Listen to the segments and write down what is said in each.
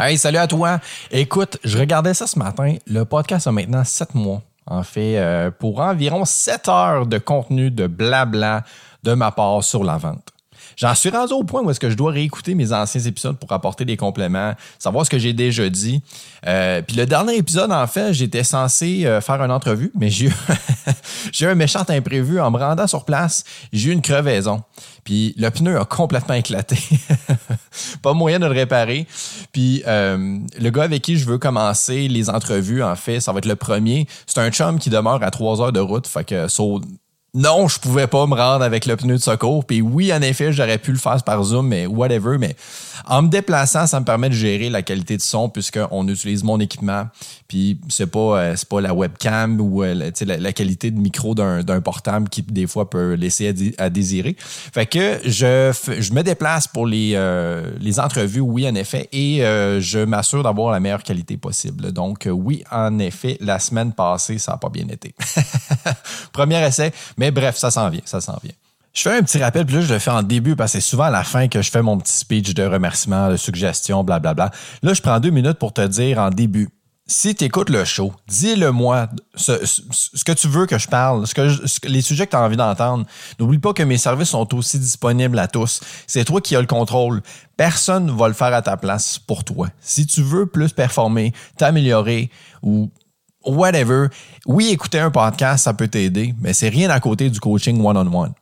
Hey, salut à toi. Écoute, je regardais ça ce matin. Le podcast a maintenant sept mois. En fait, euh, pour environ sept heures de contenu de blabla de ma part sur la vente. J'en suis rendu au point où est-ce que je dois réécouter mes anciens épisodes pour apporter des compléments, savoir ce que j'ai déjà dit. Euh, puis le dernier épisode, en fait, j'étais censé euh, faire une entrevue, mais j'ai eu, eu un méchant imprévu en me rendant sur place. J'ai eu une crevaison. Puis le pneu a complètement éclaté. pas moyen de le réparer. Puis euh, le gars avec qui je veux commencer les entrevues, en fait, ça va être le premier. C'est un chum qui demeure à trois heures de route. Fait que so, non, je pouvais pas me rendre avec le pneu de secours. Puis oui, en effet, j'aurais pu le faire par Zoom, mais whatever. Mais en me déplaçant, ça me permet de gérer la qualité de son puisqu'on utilise mon équipement. Puis c'est pas, euh, pas la webcam ou euh, la, qualité de micro d'un portable qui des fois peut laisser à, désirer. Fait que je, je me déplace pour les, euh, les entrevues, oui, en effet, et je m'assure d'avoir la meilleure qualité possible. Donc oui, en effet, la semaine passée, ça n'a pas bien été. Premier essai. Mais bref, ça s'en vient, ça s'en vient. Je fais un petit rappel, puis là, je le fais en début parce que c'est souvent à la fin que je fais mon petit speech de remerciement, de suggestion, blablabla. Là, je prends deux minutes pour te dire en début. Si tu écoutes le show, dis-le-moi ce, ce, que tu veux que je parle, ce que les sujets que tu as envie d'entendre. N'oublie pas que mes services sont aussi disponibles à tous. C'est toi qui as le contrôle. Personne ne va le faire à ta place pour toi. Si tu veux plus performer, t'améliorer ou whatever. Oui, écouter un podcast, ça peut t'aider, mais c'est rien à côté du coaching one-on-one.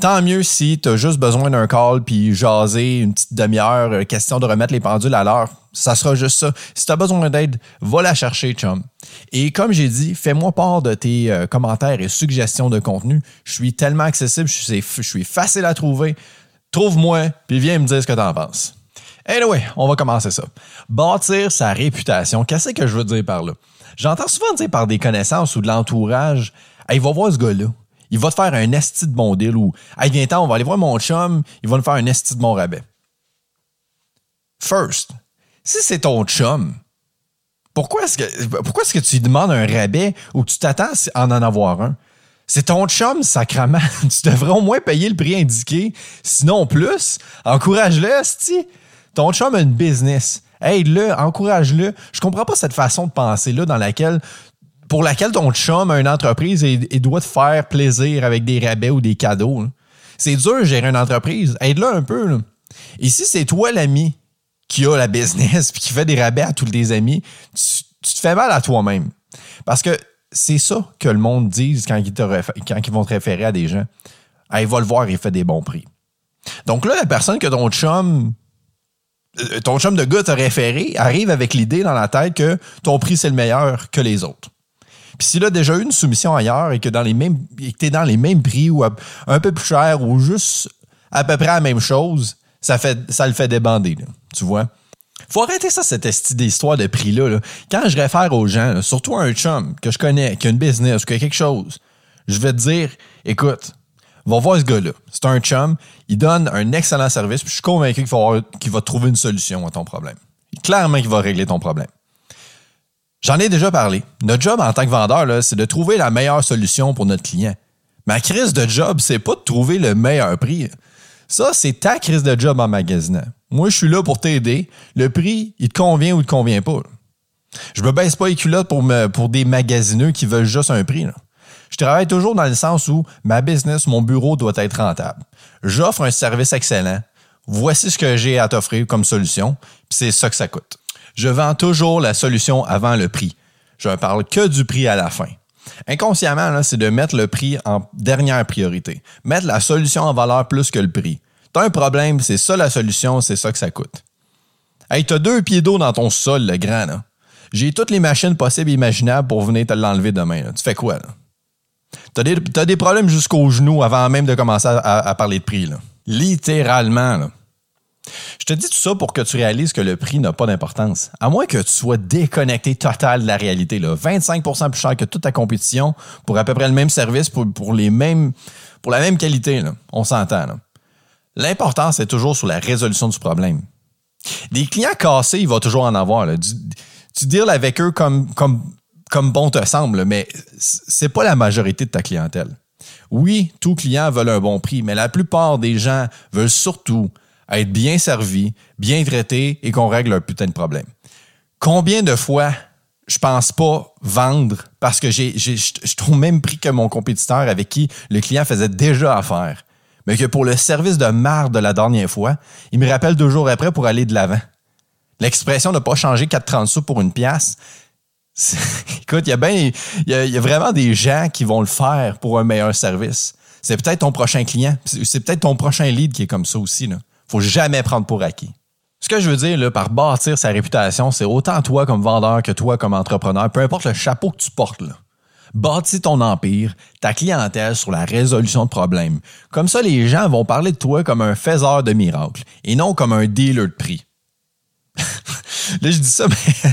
Tant mieux si tu as juste besoin d'un call puis jaser une petite demi-heure, euh, question de remettre les pendules à l'heure. Ça sera juste ça. Si tu as besoin d'aide, va la chercher, chum. Et comme j'ai dit, fais-moi part de tes euh, commentaires et suggestions de contenu. Je suis tellement accessible, je suis, facile à trouver. Trouve-moi, puis viens me dire ce que tu en penses. Anyway, on va commencer ça. Bâtir sa réputation, qu'est-ce que je veux dire par là? J'entends souvent dire par des connaissances ou de l'entourage, hey, va voir ce gars-là. Il va te faire un esti de bon deal ou hey, viens on va aller voir mon chum, il va nous faire un esti de bon rabais. First, si c'est ton chum, pourquoi est-ce que, tu lui demandes un rabais ou tu t'attends à en, en avoir un? C'est ton chum, sacrament. tu devrais au moins payer le prix indiqué. Sinon plus, encourage-le, esti. Ton chum a une business aide-le, encourage-le. Je comprends pas cette façon de penser-là dans laquelle pour laquelle ton chum a une entreprise et, doit te faire plaisir avec des rabais ou des cadeaux. C'est dur de gérer une entreprise. Aide-le un peu. Et si c'est toi l'ami qui a la business puis qui fait des rabais à tous tes amis, tu, te fais mal à toi-même. Parce que c'est ça que le monde dit quand ils, vont te référer à des gens. il va le voir, il fait des bons prix. Donc là, la personne que ton chum ton chum de gars t'a référé arrive avec l'idée dans la tête que ton prix c'est le meilleur que les autres. Puis s'il a déjà eu une soumission ailleurs et que dans les mêmes t'es dans les mêmes prix ou un peu plus cher ou juste à peu près la même chose, ça le fait débander, tu vois? Faut arrêter ça, cette histoire de prix-là. Quand je réfère aux gens, surtout un chum que je connais, qui a une business, qui a quelque chose, je vais te dire, écoute, va voir ce gars-là. C'est un chum. Il donne un excellent service. Puis je suis convaincu qu'il va, trouver une solution à ton problème. Clairement qu'il va régler ton problème. J'en ai déjà parlé. Notre job en tant que vendeur, c'est de trouver la meilleure solution pour notre client. Ma crise de job, c'est pas de trouver le meilleur prix. Ça, c'est ta crise de job en magasinant. Moi, je suis là pour t'aider. Le prix, il te convient ou il te convient pas. Je me baisse pas les culottes pour, pour des magasineux qui veulent juste un prix. Là. Je travaille toujours dans le sens où ma business, mon bureau doit être rentable. J'offre un service excellent. Voici ce que j'ai à t'offrir comme solution, puis c'est ça que ça coûte. Je vends toujours la solution avant le prix. Je ne parle que du prix à la fin. Inconsciemment, c'est de mettre le prix en dernière priorité. Mettre la solution en valeur plus que le prix. T'as un problème, c'est ça la solution, c'est ça que ça coûte. Hey, t'as deux pieds d'eau dans ton sol, le grand. J'ai toutes les machines possibles et imaginables pour venir te l'enlever demain. Tu fais quoi, là? T'as des, as des problèmes jusqu'aux genoux avant même de commencer à, parler de prix. Littéralement. Je te dis tout ça pour que tu réalises que le prix n'a pas d'importance. À moins que tu sois déconnecté total de la réalité. Là. 25% plus cher que toute ta compétition pour à peu près le même service, pour, les mêmes, pour la même qualité. On s'entend. L'important, c'est toujours sur la résolution du problème. Des clients cassés, il va toujours en avoir. Tu, tu deals avec eux comme comme bon te semble, mais c'est pas la majorité de ta clientèle. Oui, tous clients veulent un bon prix, mais la plupart des gens veulent surtout être bien servi, bien traité et qu'on règle un putain de problème. Combien de fois je pense pas vendre parce que j'ai, je trouve même prix que mon compétiteur avec qui le client faisait déjà affaire. Mais que pour le service de marde de la dernière fois, il me rappelle deux jours après pour aller de l'avant. L'expression de pas changer 4,30 sous pour une pièce. Écoute, il y, a vraiment des gens qui vont le faire pour un meilleur service. C'est peut-être ton prochain client. C'est peut-être ton prochain lead qui est comme ça aussi. Là. Faut jamais prendre pour acquis. Ce que je veux dire là, par bâtir sa réputation, c'est autant toi comme vendeur que toi comme entrepreneur, peu importe le chapeau que tu portes. Là. Bâtis ton empire, ta clientèle sur la résolution de problèmes. Comme ça, les gens vont parler de toi comme un faiseur de miracles et non comme un dealer de prix. là, je dis ça, mais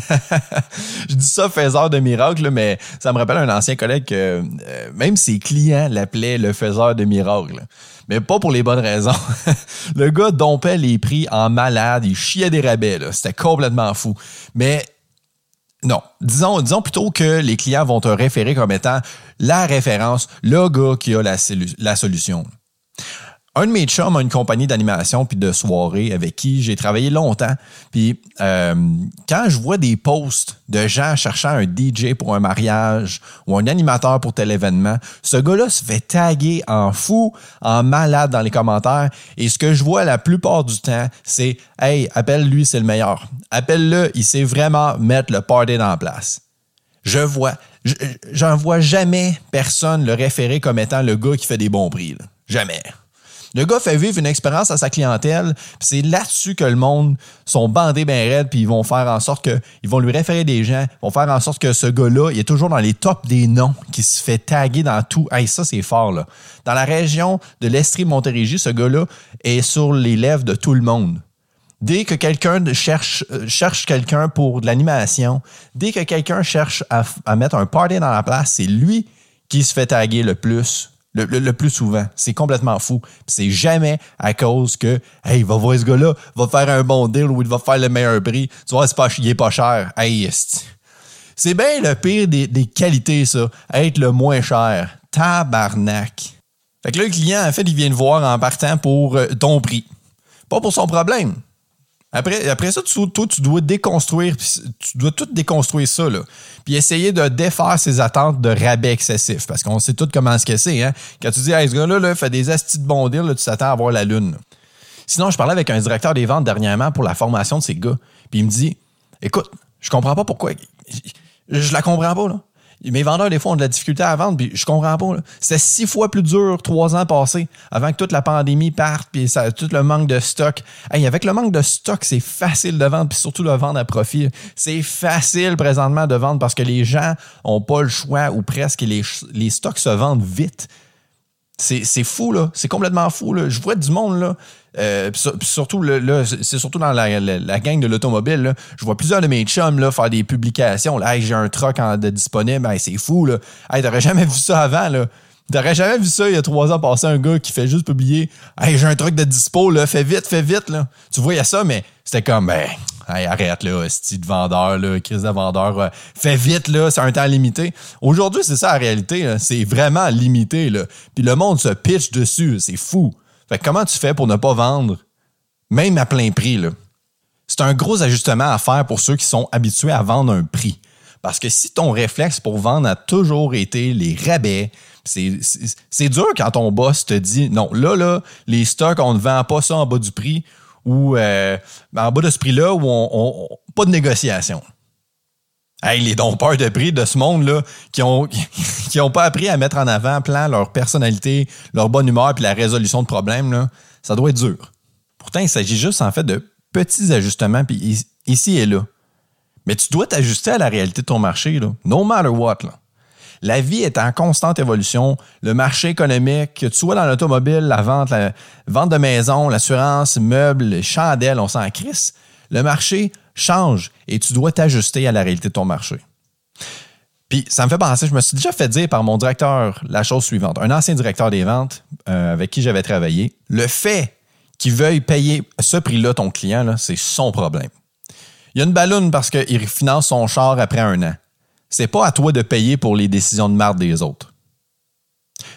je dis ça faiseur de miracles, mais ça me rappelle un ancien collègue que euh, même ses clients l'appelaient le faiseur de miracles mais pas pour les bonnes raisons. le gars dompait les prix en malade, il chiait des rabais, c'était complètement fou. Mais non, disons, disons plutôt que les clients vont te référer comme étant la référence, le gars qui a la, la solution un de mes chums a une compagnie d'animation puis de soirée avec qui j'ai travaillé longtemps. Puis euh, quand je vois des posts de gens cherchant un DJ pour un mariage ou un animateur pour tel événement, ce gars-là se fait taguer en fou, en malade dans les commentaires. Et ce que je vois la plupart du temps, c'est Hey, appelle-lui, c'est le meilleur. Appelle-le, il sait vraiment mettre le party en place. Je vois, j'en vois jamais personne le référer comme étant le gars qui fait des bons prix. Jamais. Le gars fait vivre une expérience à sa clientèle, c'est là-dessus que le monde sont bandés bien raides, puis ils vont faire en sorte que ils vont lui référer des gens, vont faire en sorte que ce gars-là, il est toujours dans les tops des noms, qui se fait taguer dans tout. Hey, ça, c'est fort, là. Dans la région de l'Estrie-Montérégie, ce gars-là est sur les lèvres de tout le monde. Dès que quelqu'un cherche, euh, cherche quelqu'un pour de l'animation, dès que quelqu'un cherche à, à mettre un party dans la place, c'est lui qui se fait taguer le plus le, plus souvent. C'est complètement fou. C'est jamais à cause que, hey, va voir ce gars-là, va faire un bon deal ou il va faire le meilleur prix. Tu vois, pas, il est pas cher. Hey, c'est bien le pire des, qualités, ça. Être le moins cher. Tabarnak. Fait que là, le client, en fait, il vient te voir en partant pour euh, ton prix. Pas pour son problème. Après, après ça, tu, tu dois déconstruire, tu dois tout déconstruire ça, là. Puis essayer de défaire ses attentes de rabais excessifs. Parce qu'on sait tout comment ce que c'est, hein. Quand tu dis, hey, ce gars-là, là, fait des astis de bon deal, tu t'attends à voir la lune. Sinon, je parlais avec un directeur des ventes dernièrement pour la formation de ces gars. Puis il me dit, écoute, je comprends pas pourquoi. Je, je la comprends pas, là. Mes vendeurs, des fois, ont de la difficulté à vendre, puis je comprends pas. C'était six fois plus dur trois ans passés avant que toute la pandémie parte, puis ça, tout le manque de stock. Hey, avec le manque de stock, c'est facile de vendre, puis surtout de vendre à profit. C'est facile présentement de vendre parce que les gens ont pas le choix ou presque, les, les stocks se vendent vite. C'est fou, là. C'est complètement fou, là. Je vois du monde, là. Euh, surtout, là, c'est surtout dans la, la, gang de l'automobile. Je vois plusieurs de mes chums là, faire des publications. Là, hey, j'ai un truck de disponible. c'est fou, là. Hey, t'aurais jamais vu ça avant, là. T'aurais jamais vu ça il y a trois ans passer un gars qui fait juste publier Hey, j'ai un truc de dispo, là, fais vite, fais vite, là. Tu voyais ça, mais c'était comme ben hey, arrête là, style vendeur, là, crise de vendeur, fais vite, là, c'est un temps limité. Aujourd'hui, c'est ça la réalité, c'est vraiment limité, là. Puis le monde se pitch dessus, c'est fou. Fait comment tu fais pour ne pas vendre, même à plein prix, là? C'est un gros ajustement à faire pour ceux qui sont habitués à vendre un prix. Parce que si ton réflexe pour vendre a toujours été les rabais, c'est dur quand ton boss te dit non, là, là, les stocks, on ne vend pas ça en bas du prix ou euh, en bas de ce prix-là où pas de négociation. Hey, les dompeurs de prix de ce monde-là qui ont, qui ont pas appris à mettre en avant plan leur personnalité, leur bonne humeur puis la résolution de problèmes, ça doit être dur. Pourtant, il s'agit juste en fait de petits ajustements ici et là. Mais tu dois t'ajuster à la réalité de ton marché, là, no matter what. Là. La vie est en constante évolution. Le marché économique, que tu sois dans l'automobile, la vente, la vente de maison, l'assurance, meubles, les chandelles, on s'en crisse. Le marché change et tu dois t'ajuster à la réalité de ton marché. Puis ça me fait penser, je me suis déjà fait dire par mon directeur la chose suivante, un ancien directeur des ventes euh, avec qui j'avais travaillé, le fait qu'il veuille payer ce prix-là ton client, c'est son problème. Il y a une balloune parce qu'il finance son char après un an c'est pas à toi de payer pour les décisions de marde des autres.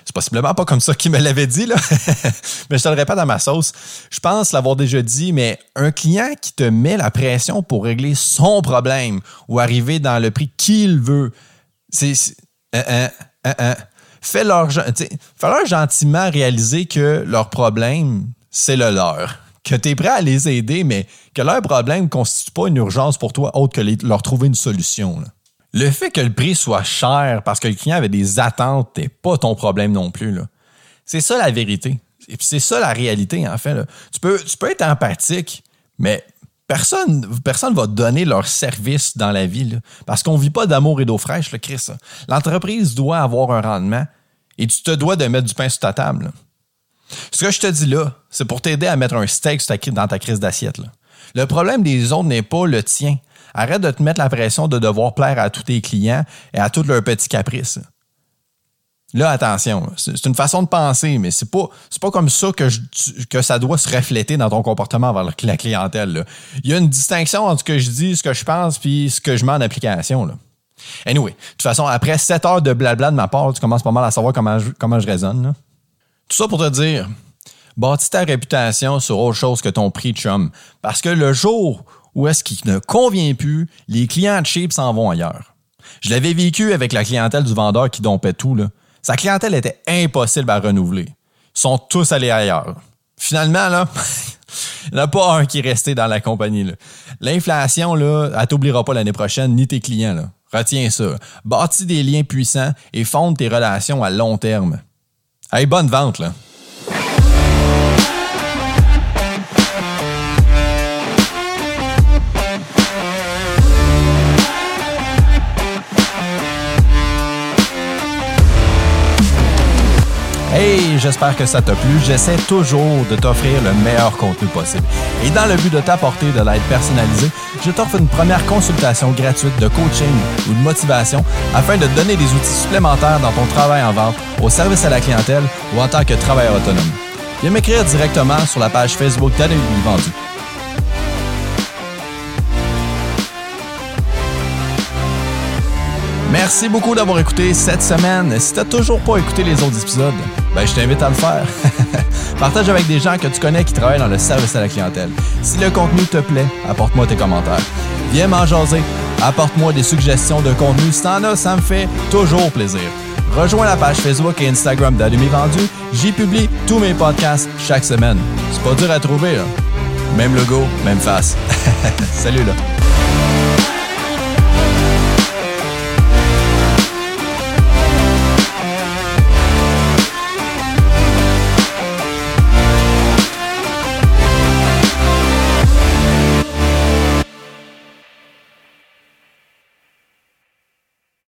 C'est possiblement pas comme ça qu'il me l'avait dit, là. mais je te le répète à ma sauce. Je pense l'avoir déjà dit, mais un client qui te met la pression pour régler son problème ou arriver dans le prix qu'il veut, c'est. Euh, euh, euh, fais-leur gentiment réaliser que leur problème, c'est le leur. Que tu es prêt à les aider, mais que leur problème ne constitue pas une urgence pour toi autre que leur trouver une solution. Le fait que le prix soit cher parce que le client avait des attentes n'est pas ton problème non plus. C'est ça la vérité. Et puis c'est ça la réalité, en fait. Tu, peux, être empathique, mais personne personne va donner leur service dans la vie. parce qu'on ne vit pas d'amour et d'eau fraîche, le Chris. L'entreprise doit avoir un rendement et tu te dois de mettre du pain sur ta table. Ce que je te dis là, c'est pour t'aider à mettre un steak dans ta crise d'assiette. Le problème des autres n'est pas le tien. Arrête de te mettre la pression de devoir plaire à tous tes clients et à tous leurs petits caprices. Là, attention, c'est une façon de penser, mais c'est pas, pas comme ça que, ça doit se refléter dans ton comportement envers la clientèle. Il y a une distinction entre ce que je dis, ce que je pense, puis ce que je mets en application. Là. Anyway, de toute façon, après 7 heures de blabla de ma part, tu commences pas mal à savoir comment je, comment raisonne. Tout ça pour te dire, bâtis ta réputation sur autre chose que ton prix chum. Parce que le jour où est-ce qu'il ne convient plus, les clients cheap s'en vont ailleurs. Je l'avais vécu avec la clientèle du vendeur qui dompait tout. Là. Sa clientèle était impossible à renouveler. Ils sont tous allés ailleurs. Finalement, là, il n'y en a pas un qui est resté dans la compagnie. L'inflation, là, elle t'oubliera pas l'année prochaine, ni tes clients. Retiens ça. Bâtis des liens puissants et fonde tes relations à long terme. Hey, bonne vente, là. J'espère que ça t'a plu. J'essaie toujours de t'offrir le meilleur contenu possible. Et dans le but de t'apporter de l'aide personnalisée, je t'offre une première consultation gratuite de coaching ou de motivation afin de donner des outils supplémentaires dans ton travail en vente, au service à la clientèle ou en tant que travailleur autonome. Viens m'écrire directement sur la page Facebook d'Adélie Vendu. Merci beaucoup d'avoir écouté cette semaine. Si tu n'as toujours pas écouté les autres épisodes, ben, je t'invite à le faire. Partage avec des gens que tu connais qui travaillent dans le service à la clientèle. Si le contenu te plaît, apporte-moi tes commentaires. Viens m'en jaser. Apporte-moi des suggestions de contenu. Si t'en as, ça me fait toujours plaisir. Rejoins la page Facebook et Instagram d'Allumé Vendu. J'y publie tous mes podcasts chaque semaine. C'est pas dur à trouver, Même logo, même face. Salut là.